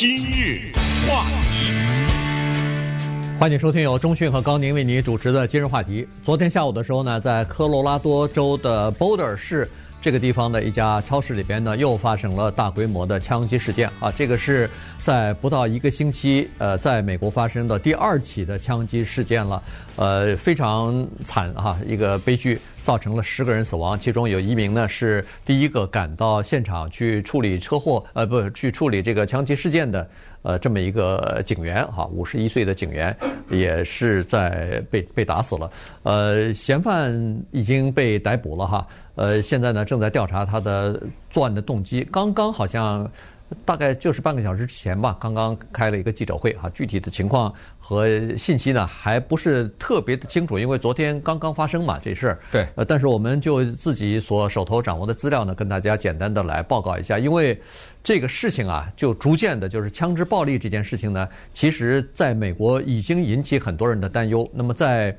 今日话题，欢迎收听由中讯和高宁为您主持的今日话题。昨天下午的时候呢，在科罗拉多州的博尔市这个地方的一家超市里边呢，又发生了大规模的枪击事件啊！这个是在不到一个星期，呃，在美国发生的第二起的枪击事件了，呃，非常惨哈，一个悲剧。造成了十个人死亡，其中有一名呢是第一个赶到现场去处理车祸，呃，不，去处理这个枪击事件的，呃，这么一个警员哈，五十一岁的警员也是在被被打死了，呃，嫌犯已经被逮捕了哈，呃，现在呢正在调查他的作案的动机，刚刚好像。大概就是半个小时之前吧，刚刚开了一个记者会哈，具体的情况和信息呢还不是特别的清楚，因为昨天刚刚发生嘛这事儿。对，呃，但是我们就自己所手头掌握的资料呢，跟大家简单的来报告一下，因为这个事情啊，就逐渐的，就是枪支暴力这件事情呢，其实在美国已经引起很多人的担忧。那么在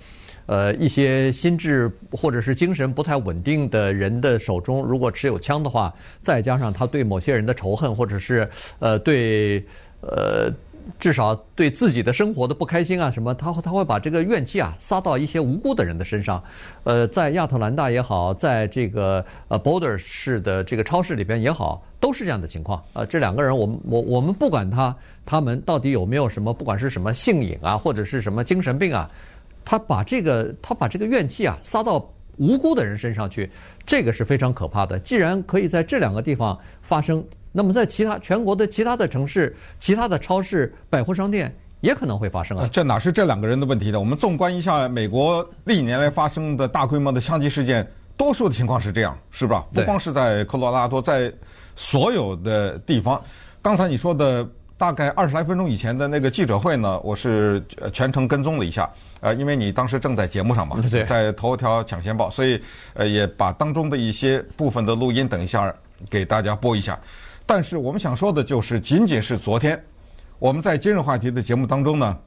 呃，一些心智或者是精神不太稳定的人的手中，如果持有枪的话，再加上他对某些人的仇恨，或者是呃对呃至少对自己的生活的不开心啊什么，他他会把这个怨气啊撒到一些无辜的人的身上。呃，在亚特兰大也好，在这个呃 Border 市的这个超市里边也好，都是这样的情况。呃，这两个人，我们我我们不管他他们到底有没有什么，不管是什么性瘾啊，或者是什么精神病啊。他把这个，他把这个怨气啊撒到无辜的人身上去，这个是非常可怕的。既然可以在这两个地方发生，那么在其他全国的其他的城市、其他的超市、百货商店也可能会发生啊。这哪是这两个人的问题呢？我们纵观一下美国历年来发生的大规模的枪击事件，多数的情况是这样，是吧？不光是在科罗拉多，在所有的地方。刚才你说的大概二十来分钟以前的那个记者会呢，我是全程跟踪了一下。呃，因为你当时正在节目上嘛，在头条抢先报，所以呃也把当中的一些部分的录音等一下给大家播一下。但是我们想说的就是，仅仅是昨天我们在今日话题的节目当中呢，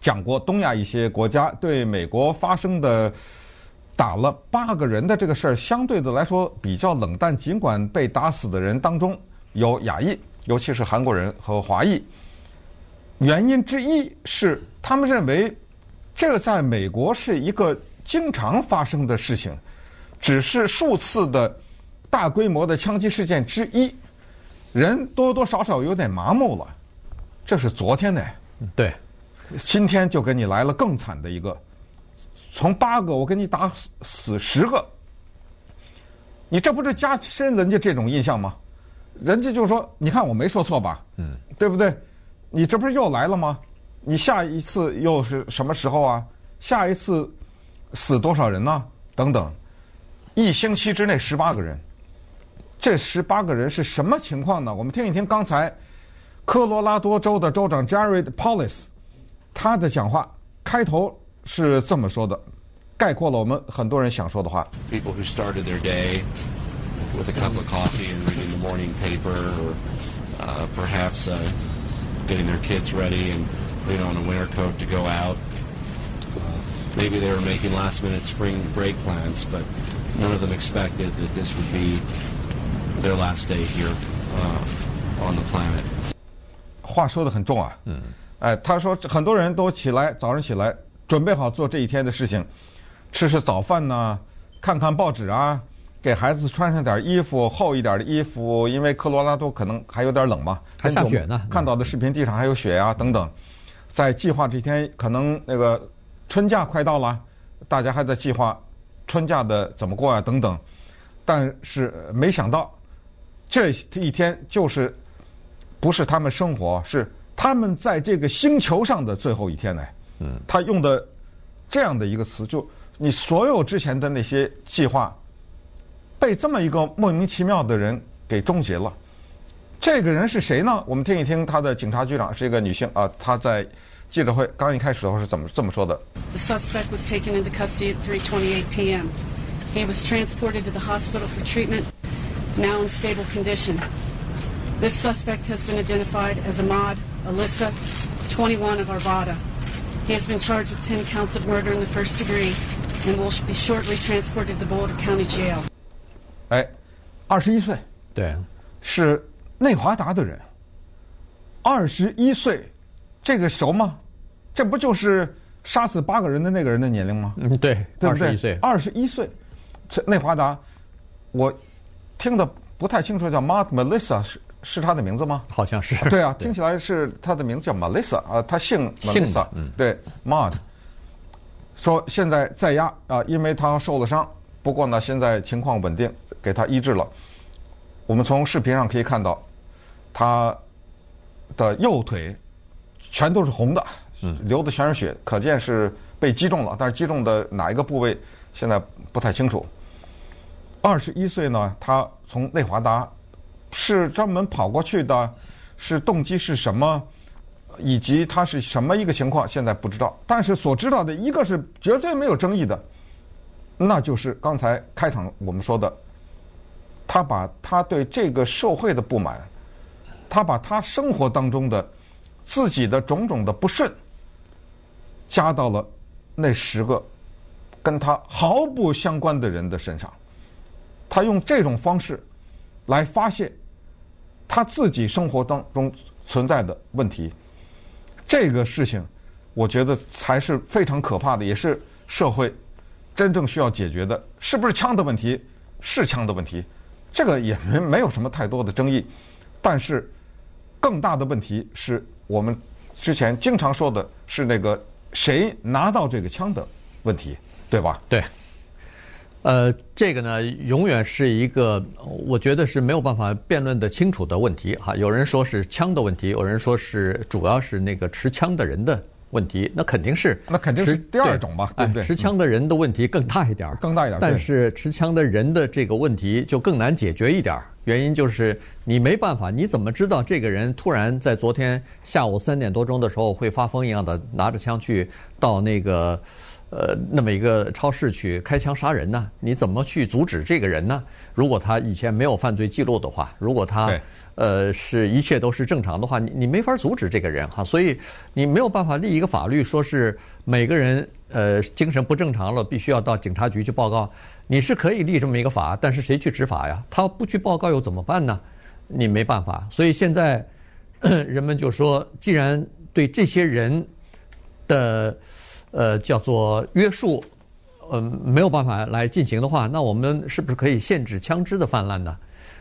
讲过东亚一些国家对美国发生的打了八个人的这个事儿，相对的来说比较冷淡。尽管被打死的人当中有亚裔，尤其是韩国人和华裔，原因之一是他们认为。这个在美国是一个经常发生的事情，只是数次的大规模的枪击事件之一，人多多少少有点麻木了。这是昨天的，对，今天就给你来了更惨的一个，从八个我给你打死十个，你这不是加深人家这种印象吗？人家就说，你看我没说错吧？嗯，对不对？你这不是又来了吗？你下一次又是什么时候啊？下一次死多少人呢？等等，一星期之内十八个人，这十八个人是什么情况呢？我们听一听刚才科罗拉多州的州长 Jared Polis 他的讲话，开头是这么说的，概括了我们很多人想说的话。People who started their day with a cup of coffee and reading the morning paper, or, uh, perhaps, uh, getting their kids ready and on a winter coat to go out. Maybe they were making last-minute spring break plans, but none of them expected that this would be their last day here uh, on the planet. 话说得很重啊，嗯，哎，他说很多人都起来，早上起来准备好做这一天的事情，吃吃早饭呢，看看报纸啊，给孩子穿上点衣服，厚一点的衣服，因为科罗拉多可能还有点冷嘛，还下雪呢。看到的视频地上还有雪啊，等等。在计划这天，可能那个春假快到了，大家还在计划春假的怎么过啊等等。但是没想到，这一天就是不是他们生活，是他们在这个星球上的最后一天呢。嗯，他用的这样的一个词，就你所有之前的那些计划，被这么一个莫名其妙的人给终结了。这个人是谁呢？我们听一听他的警察局长是一个女性啊，她在记者会刚一开始的时候是怎么这么说的？The suspect was taken into custody at 3:28 p.m. He was transported to the hospital for treatment, now in stable condition. This suspect has been identified as Ahmad Alyssa, 21 of Arvada. He has been charged with 10 counts of murder in the first degree, and will be shortly transported to Boulder County Jail. 哎，二十一岁，对，是。 内华达的人，二十一岁，这个熟吗？这不就是杀死八个人的那个人的年龄吗？嗯，对，对不对？二十一岁，二十一岁，这内华达，我听的不太清楚，叫 Maud Melissa 是是他的名字吗？好像是。对啊，听起来是他的名字叫 Melissa 啊，他姓 Melissa，嗯，对，Maud。说现在在押啊，因为他受了伤，不过呢，现在情况稳定，给他医治了。我们从视频上可以看到，他的右腿全都是红的，流的全是血，可见是被击中了。但是击中的哪一个部位现在不太清楚。二十一岁呢，他从内华达是专门跑过去的，是动机是什么？以及他是什么一个情况，现在不知道。但是所知道的一个是绝对没有争议的，那就是刚才开场我们说的，他把他对这个社会的不满，他把他生活当中的自己的种种的不顺，加到了那十个跟他毫不相关的人的身上，他用这种方式来发泄他自己生活当中存在的问题。这个事情，我觉得才是非常可怕的，也是社会真正需要解决的。是不是枪的问题？是枪的问题，这个也没没有什么太多的争议。但是，更大的问题是我们之前经常说的是那个谁拿到这个枪的问题，对吧？对。呃，这个呢，永远是一个我觉得是没有办法辩论的清楚的问题哈。有人说是枪的问题，有人说是主要是那个持枪的人的问题，那肯定是那肯定是第二种吧，对不对？持枪的人的问题更大一点，更大一点。但是持枪的人的这个问题就更难解决一点，原因就是你没办法，你怎么知道这个人突然在昨天下午三点多钟的时候会发疯一样的拿着枪去到那个？呃，那么一个超市去开枪杀人呢？你怎么去阻止这个人呢？如果他以前没有犯罪记录的话，如果他呃是一切都是正常的话，你你没法阻止这个人哈。所以你没有办法立一个法律，说是每个人呃精神不正常了，必须要到警察局去报告。你是可以立这么一个法，但是谁去执法呀？他不去报告又怎么办呢？你没办法。所以现在人们就说，既然对这些人的。呃，叫做约束，呃，没有办法来进行的话，那我们是不是可以限制枪支的泛滥呢？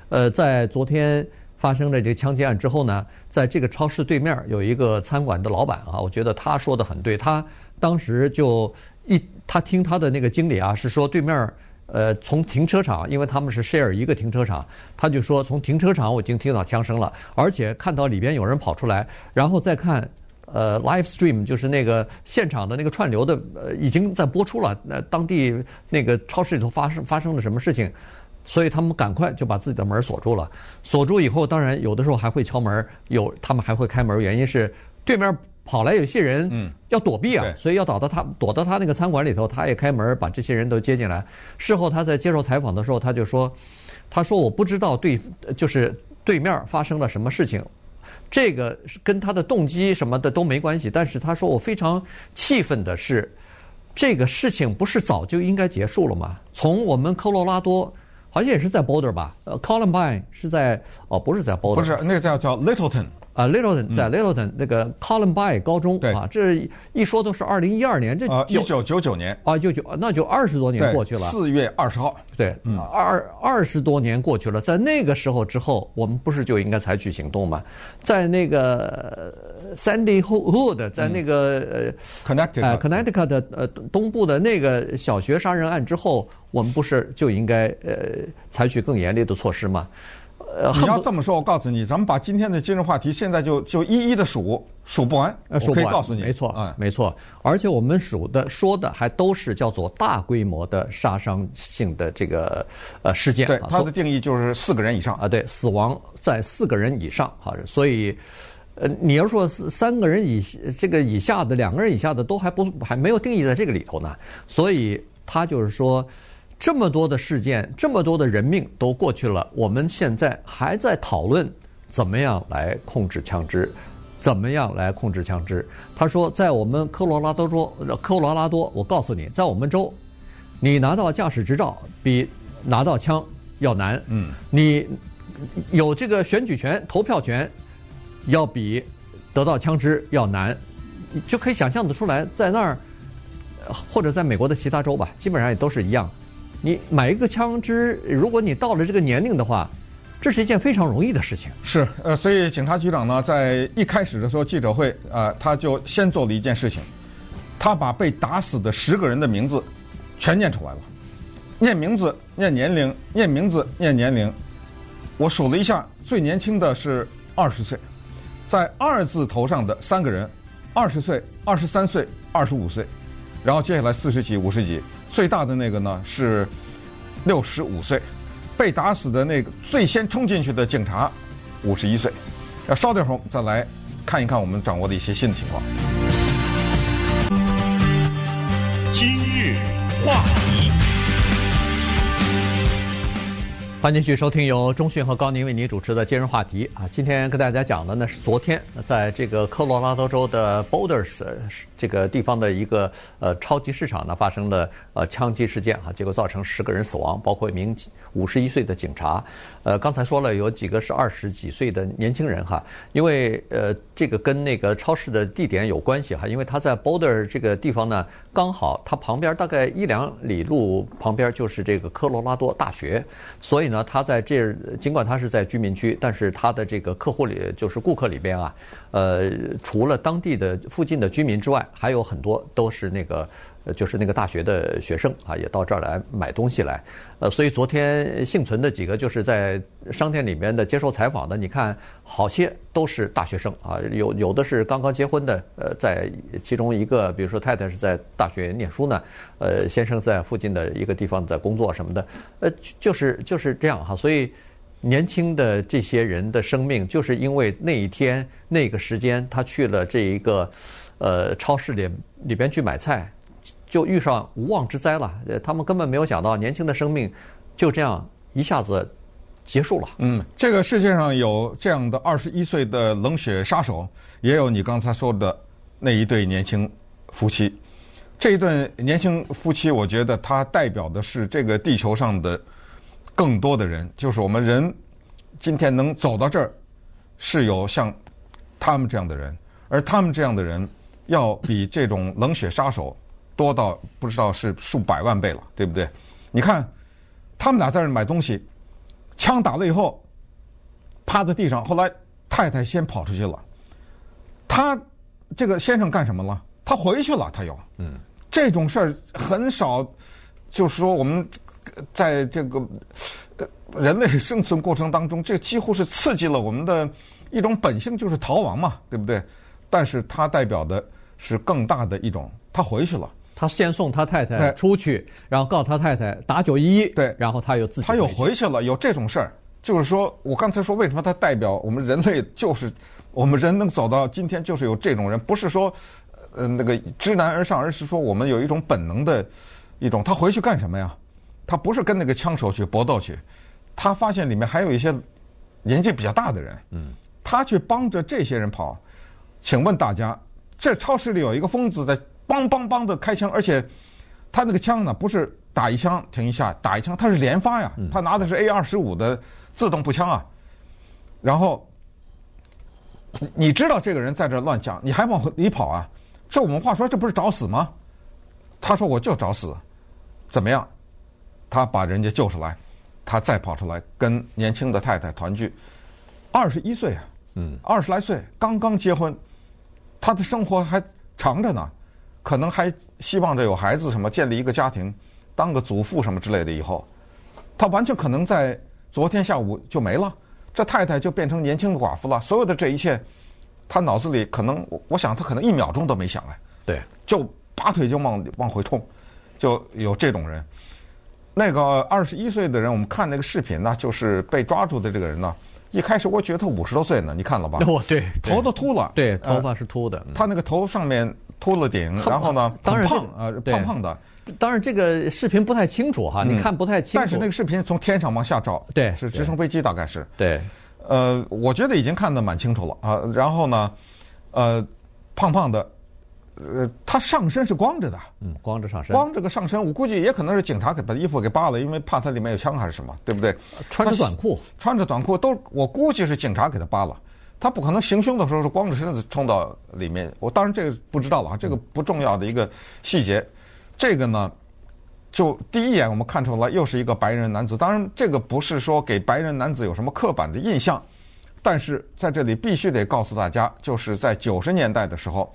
呃，在昨天发生了这个枪击案之后呢，在这个超市对面有一个餐馆的老板啊，我觉得他说的很对，他当时就一他听他的那个经理啊是说对面呃从停车场，因为他们是 share 一个停车场，他就说从停车场我已经听到枪声了，而且看到里边有人跑出来，然后再看。呃，live stream 就是那个现场的那个串流的，呃，已经在播出了。那当地那个超市里头发生发生了什么事情，所以他们赶快就把自己的门锁住了。锁住以后，当然有的时候还会敲门，有他们还会开门，原因是对面跑来有些人，嗯，要躲避啊，所以要躲到他躲到他那个餐馆里头，他也开门把这些人都接进来。事后他在接受采访的时候，他就说：“他说我不知道对，就是对面发生了什么事情。”这个跟他的动机什么的都没关系，但是他说我非常气愤的是，这个事情不是早就应该结束了吗？从我们科罗拉多，好像也是在 Boulder 吧，呃，Columbine 是在哦，不是在 Boulder，不是那个叫叫 Littleton。啊，Littleton 在 Littleton 那个 Columbine 高中啊，这一说都是二零一二年，这一九九九年。啊，九九那就二十多年过去了。四月二十号，对，二二十多年过去了，在那个时候之后，我们不是就应该采取行动吗？在那个 Sandy Hook，在那个呃 Connecticut 的呃东部的那个小学杀人案之后，我们不是就应该呃采取更严厉的措施吗？呃你要这么说，我告诉你，咱们把今天的今日话题现在就就一一的数，数不完。呃，数不完。我可以告诉你，没错，啊、嗯，没错。而且我们数的说的还都是叫做大规模的杀伤性的这个呃事件。对，它的定义就是四个人以上啊，对，死亡在四个人以上。好，所以呃，你要说三个人以这个以下的，两个人以下的都还不还没有定义在这个里头呢。所以他就是说。这么多的事件，这么多的人命都过去了，我们现在还在讨论怎么样来控制枪支，怎么样来控制枪支。他说，在我们科罗拉多州，科罗拉多，我告诉你，在我们州，你拿到驾驶执照比拿到枪要难。嗯，你有这个选举权、投票权，要比得到枪支要难，就可以想象得出来，在那儿或者在美国的其他州吧，基本上也都是一样。你买一个枪支，如果你到了这个年龄的话，这是一件非常容易的事情。是，呃，所以警察局长呢，在一开始的时候记者会，呃，他就先做了一件事情，他把被打死的十个人的名字全念出来了，念名字，念年龄，念名字，念年龄。我数了一下，最年轻的是二十岁，在二字头上的三个人，二十岁、二十三岁、二十五岁，然后接下来四十几、五十几，最大的那个呢是六十五岁。被打死的那个最先冲进去的警察，五十一岁。要稍等会儿再来看一看我们掌握的一些新的情况。今日话题，欢迎继续收听由中讯和高宁为您主持的今日话题啊。今天跟大家讲的呢是昨天在这个科罗拉多州的 Boulders 这个地方的一个呃超级市场呢发生了呃枪击事件啊，结果造成十个人死亡，包括一名。五十一岁的警察，呃，刚才说了有几个是二十几岁的年轻人哈，因为呃，这个跟那个超市的地点有关系哈，因为他在 Boulder 这个地方呢，刚好他旁边大概一两里路旁边就是这个科罗拉多大学，所以呢，他在这尽管他是在居民区，但是他的这个客户里就是顾客里边啊，呃，除了当地的附近的居民之外，还有很多都是那个。就是那个大学的学生啊，也到这儿来买东西来。呃，所以昨天幸存的几个就是在商店里面的接受采访的，你看好些都是大学生啊，有有的是刚刚结婚的，呃，在其中一个，比如说太太是在大学念书呢，呃，先生在附近的一个地方在工作什么的，呃，就是就是这样哈。所以年轻的这些人的生命，就是因为那一天那个时间他去了这一个呃超市里里边去买菜。就遇上无妄之灾了，他们根本没有想到年轻的生命就这样一下子结束了。嗯，这个世界上有这样的二十一岁的冷血杀手，也有你刚才说的那一对年轻夫妻。这一对年轻夫妻，我觉得他代表的是这个地球上的更多的人，就是我们人今天能走到这儿，是有像他们这样的人，而他们这样的人要比这种冷血杀手。多到不知道是数百万倍了，对不对？你看，他们俩在这买东西，枪打了以后，趴在地上。后来太太先跑出去了，他这个先生干什么了？他回去了，他又嗯，这种事儿很少，就是说我们在这个人类生存过程当中，这几乎是刺激了我们的一种本性，就是逃亡嘛，对不对？但是它代表的是更大的一种，他回去了。他先送他太太出去，然后告诉他太太打九一一，对，然后他又自己他又回去了。有这种事儿，就是说我刚才说为什么他代表我们人类，就是我们人能走到今天，就是有这种人，不是说呃那个知难而上，而是说我们有一种本能的一种。他回去干什么呀？他不是跟那个枪手去搏斗去，他发现里面还有一些年纪比较大的人，嗯，他去帮着这些人跑。请问大家，这超市里有一个疯子在。梆梆梆的开枪，而且他那个枪呢，不是打一枪停一下，打一枪，他是连发呀。他拿的是 A 二十五的自动步枪啊。然后你知道这个人在这乱讲，你还往里跑啊？这我们话说，这不是找死吗？他说我就找死，怎么样？他把人家救出来，他再跑出来跟年轻的太太团聚，二十一岁啊，嗯，二十来岁，刚刚结婚，他的生活还长着呢。可能还希望着有孩子什么，建立一个家庭，当个祖父什么之类的。以后，他完全可能在昨天下午就没了，这太太就变成年轻的寡妇了。所有的这一切，他脑子里可能，我想他可能一秒钟都没想哎，对，就拔腿就往往回冲，就有这种人。那个二十一岁的人，我们看那个视频呢，就是被抓住的这个人呢，一开始我觉得他五十多岁呢，你看了吧？哦，对，头都秃了，对，头发是秃的，呃，他那个头上面。秃了顶，然后呢，当然胖啊，胖胖的。当然，这个视频不太清楚哈，你看不太清楚。但是那个视频从天上往下照，对，是直升飞机，大概是。对，呃，我觉得已经看得蛮清楚了啊。然后呢，呃，胖胖的，呃，他上身是光着的，嗯，光着上身，光着个上身，我估计也可能是警察给把衣服给扒了，因为怕他里面有枪还是什么，对不对？穿着短裤，穿着短裤都，我估计是警察给他扒了。他不可能行凶的时候是光着身子冲到里面。我当然这个不知道了啊，这个不重要的一个细节。这个呢，就第一眼我们看出来又是一个白人男子。当然，这个不是说给白人男子有什么刻板的印象，但是在这里必须得告诉大家，就是在九十年代的时候，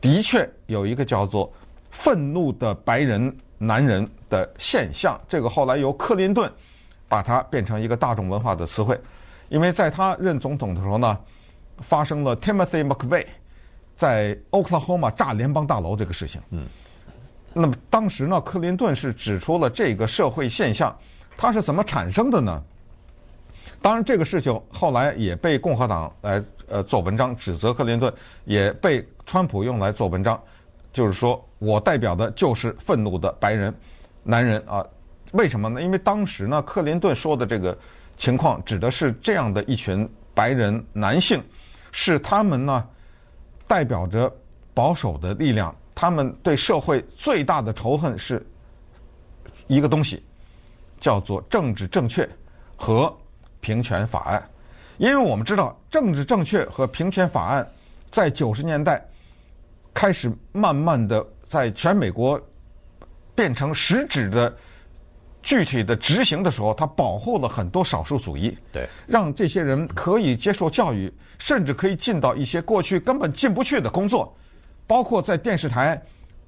的确有一个叫做“愤怒的白人男人”的现象。这个后来由克林顿把它变成一个大众文化的词汇。因为在他任总统的时候呢，发生了 Timothy McVeigh 在 Oklahoma 炸联邦大楼这个事情。嗯，那么当时呢，克林顿是指出了这个社会现象，它是怎么产生的呢？当然，这个事情后来也被共和党来呃做文章指责克林顿，也被川普用来做文章，就是说我代表的就是愤怒的白人男人啊。为什么呢？因为当时呢，克林顿说的这个。情况指的是这样的一群白人男性，是他们呢代表着保守的力量，他们对社会最大的仇恨是一个东西，叫做政治正确和平权法案。因为我们知道，政治正确和平权法案在九十年代开始慢慢的在全美国变成实质的。具体的执行的时候，他保护了很多少数族裔，对，让这些人可以接受教育，甚至可以进到一些过去根本进不去的工作，包括在电视台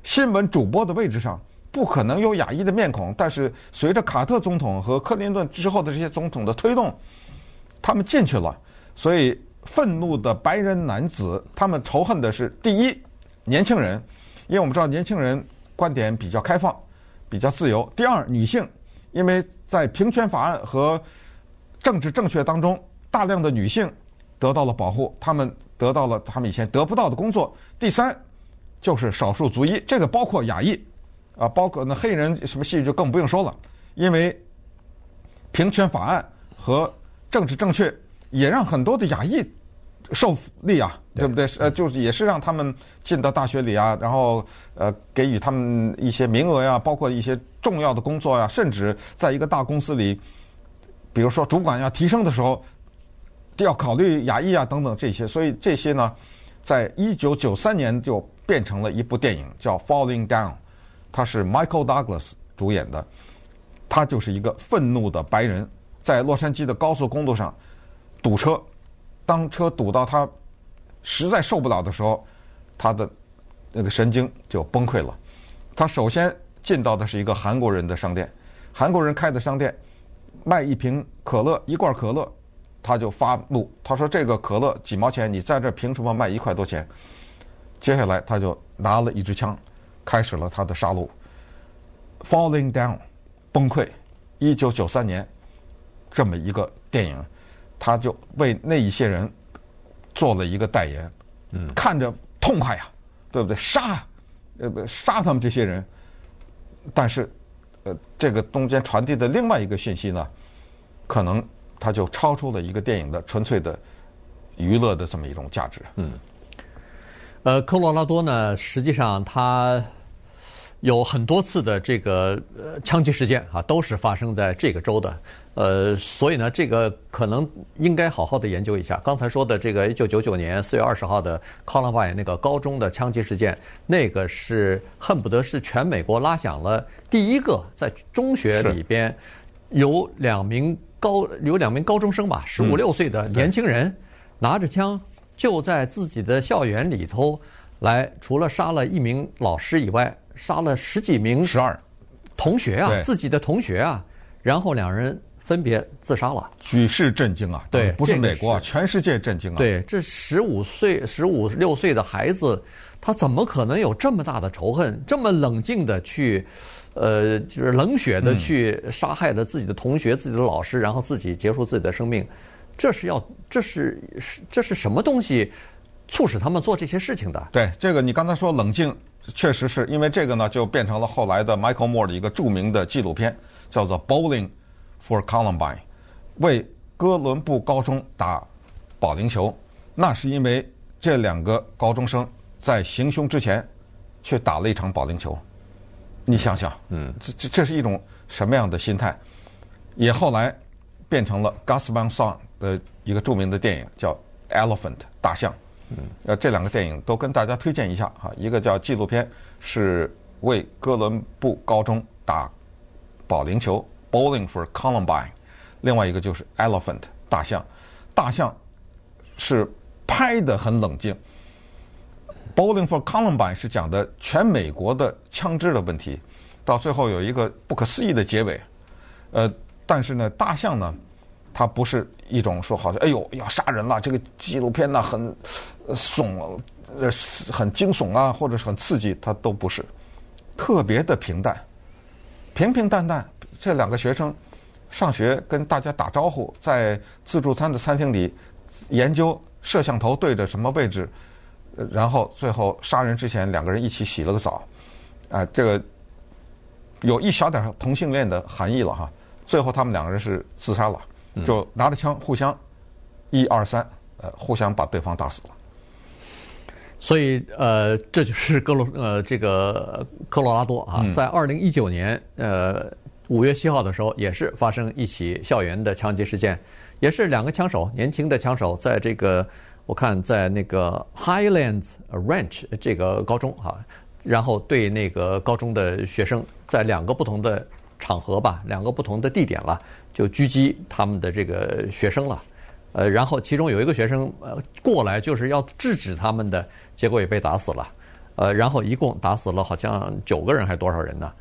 新闻主播的位置上，不可能有亚裔的面孔。但是随着卡特总统和克林顿之后的这些总统的推动，他们进去了。所以，愤怒的白人男子，他们仇恨的是第一，年轻人，因为我们知道年轻人观点比较开放，比较自由；第二，女性。因为在平权法案和政治正确当中，大量的女性得到了保护，她们得到了她们以前得不到的工作。第三，就是少数族裔，这个包括亚裔，啊，包括那黑人什么系就更不用说了。因为平权法案和政治正确也让很多的亚裔受力啊，对不对？呃，就是也是让他们进到大学里啊，然后呃，给予他们一些名额呀，包括一些。重要的工作呀，甚至在一个大公司里，比如说主管要提升的时候，要考虑亚裔啊等等这些。所以这些呢，在一九九三年就变成了一部电影，叫《Falling Down》，它是 Michael Douglas 主演的。他就是一个愤怒的白人，在洛杉矶的高速公路上堵车，当车堵到他实在受不了的时候，他的那个神经就崩溃了。他首先。进到的是一个韩国人的商店，韩国人开的商店，卖一瓶可乐，一罐可乐，他就发怒，他说：“这个可乐几毛钱，你在这凭什么卖一块多钱？”接下来他就拿了一支枪，开始了他的杀戮。Falling Down，崩溃。一九九三年，这么一个电影，他就为那一些人做了一个代言，嗯，看着痛快呀，对不对？杀，呃，杀他们这些人。但是，呃，这个中间传递的另外一个信息呢，可能它就超出了一个电影的纯粹的娱乐的这么一种价值。嗯。呃，科罗拉多呢，实际上它有很多次的这个呃枪击事件啊，都是发生在这个州的。呃，所以呢，这个可能应该好好的研究一下。刚才说的这个一九九九年四月二十号的 Columbine 那个高中的枪击事件，那个是恨不得是全美国拉响了第一个在中学里边有两名高有两名高中生吧，十五六岁的年轻人拿着枪就在自己的校园里头来，除了杀了一名老师以外，杀了十几名十二同学啊，自己的同学啊，然后两人。分别自杀了，举世震惊啊！对，不是美国啊，全世界震惊啊！对，这十五岁、十五六岁的孩子，他怎么可能有这么大的仇恨？这么冷静的去，呃，就是冷血的去杀害了自己的同学、自己的老师，然后自己结束自己的生命？这是要，这是是这是什么东西促使他们做这些事情的？对，这个你刚才说冷静，确实是因为这个呢，就变成了后来的 Michael Moore 的一个著名的纪录片，叫做《Bowling》。For Columbine，为哥伦布高中打保龄球，那是因为这两个高中生在行凶之前，去打了一场保龄球。你想想，嗯，这这这是一种什么样的心态？也后来变成了 Gus Van Sant 的一个著名的电影，叫《Elephant 大象。嗯，呃，这两个电影都跟大家推荐一下哈。一个叫纪录片，是为哥伦布高中打保龄球 （Bowling for Columbine）。另外一个就是 Elephant 大象，大象是拍得很冷静。Bowling for Columbine 是讲的全美国的枪支的问题，到最后有一个不可思议的结尾。呃，但是呢，大象呢，它不是一种说好像哎呦要杀人了，这个纪录片呢很耸呃很惊悚啊，或者是很刺激，它都不是，特别的平淡，平平淡淡。这两个学生。上学跟大家打招呼，在自助餐的餐厅里研究摄像头对着什么位置，然后最后杀人之前两个人一起洗了个澡，啊，这个有一小点同性恋的含义了哈。最后他们两个人是自杀了，就拿着枪互相一二三，呃，互相把对方打死了。所以呃，这就是哥罗呃这个科罗拉多啊，在二零一九年呃。五月七号的时候，也是发生一起校园的枪击事件，也是两个枪手，年轻的枪手，在这个我看在那个 Highlands Ranch 这个高中哈，然后对那个高中的学生，在两个不同的场合吧，两个不同的地点了，就狙击他们的这个学生了，呃，然后其中有一个学生呃过来就是要制止他们的，结果也被打死了，呃，然后一共打死了好像九个人还是多少人呢？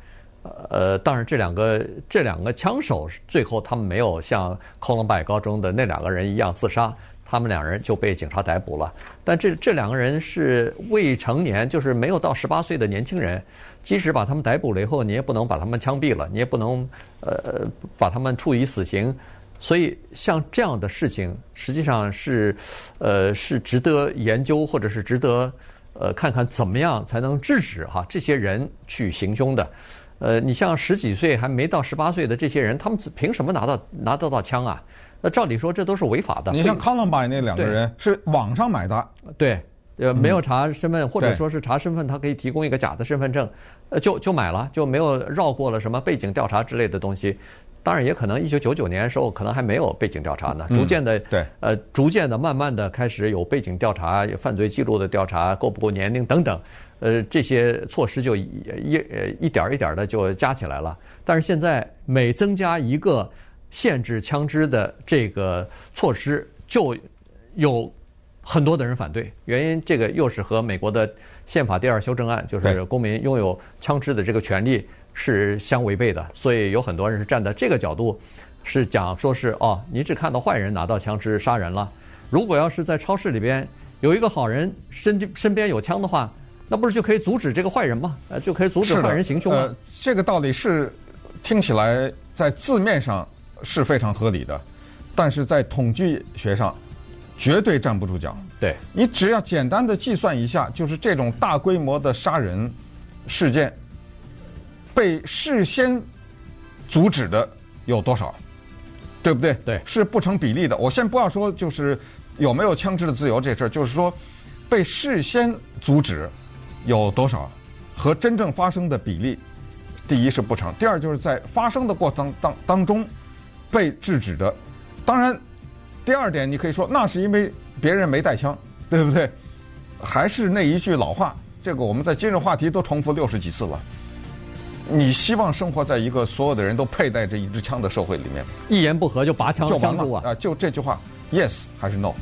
呃，当然，这两个这两个枪手最后他们没有像康奈尔高中的那两个人一样自杀，他们两人就被警察逮捕了。但这这两个人是未成年，就是没有到十八岁的年轻人。即使把他们逮捕了以后，你也不能把他们枪毙了，你也不能呃把他们处以死刑。所以像这样的事情，实际上是呃是值得研究，或者是值得呃看看怎么样才能制止哈这些人去行凶的。呃，你像十几岁还没到十八岁的这些人，他们凭什么拿到拿得到枪啊？那照理说这都是违法的。你像 Columbine 那两个人是网上买的，对，呃，没有查身份，或者说是查身份，他可以提供一个假的身份证，呃，就就买了，就没有绕过了什么背景调查之类的东西。当然，也可能一九九九年的时候可能还没有背景调查呢，逐渐的，对，呃，逐渐的，慢慢的开始有背景调查、有犯罪记录的调查、够不够年龄等等。呃，这些措施就一呃一点儿一点儿的就加起来了。但是现在每增加一个限制枪支的这个措施，就有很多的人反对。原因这个又是和美国的宪法第二修正案，就是公民拥有枪支的这个权利是相违背的。所以有很多人是站在这个角度，是讲说是哦，你只看到坏人拿到枪支杀人了。如果要是在超市里边有一个好人身身边有枪的话。那不是就可以阻止这个坏人吗？呃，就可以阻止坏人行凶吗？呃，这个道理是听起来在字面上是非常合理的，但是在统计学上绝对站不住脚。对，你只要简单的计算一下，就是这种大规模的杀人事件被事先阻止的有多少，对不对？对，是不成比例的。我先不要说就是有没有枪支的自由这事儿，就是说被事先阻止。有多少和真正发生的比例？第一是不成，第二就是在发生的过程当当中被制止的。当然，第二点你可以说那是因为别人没带枪，对不对？还是那一句老话，这个我们在今日话题都重复六十几次了。你希望生活在一个所有的人都佩戴着一支枪的社会里面？一言不合就拔枪就完了啊！就这句话，Yes 还是 No？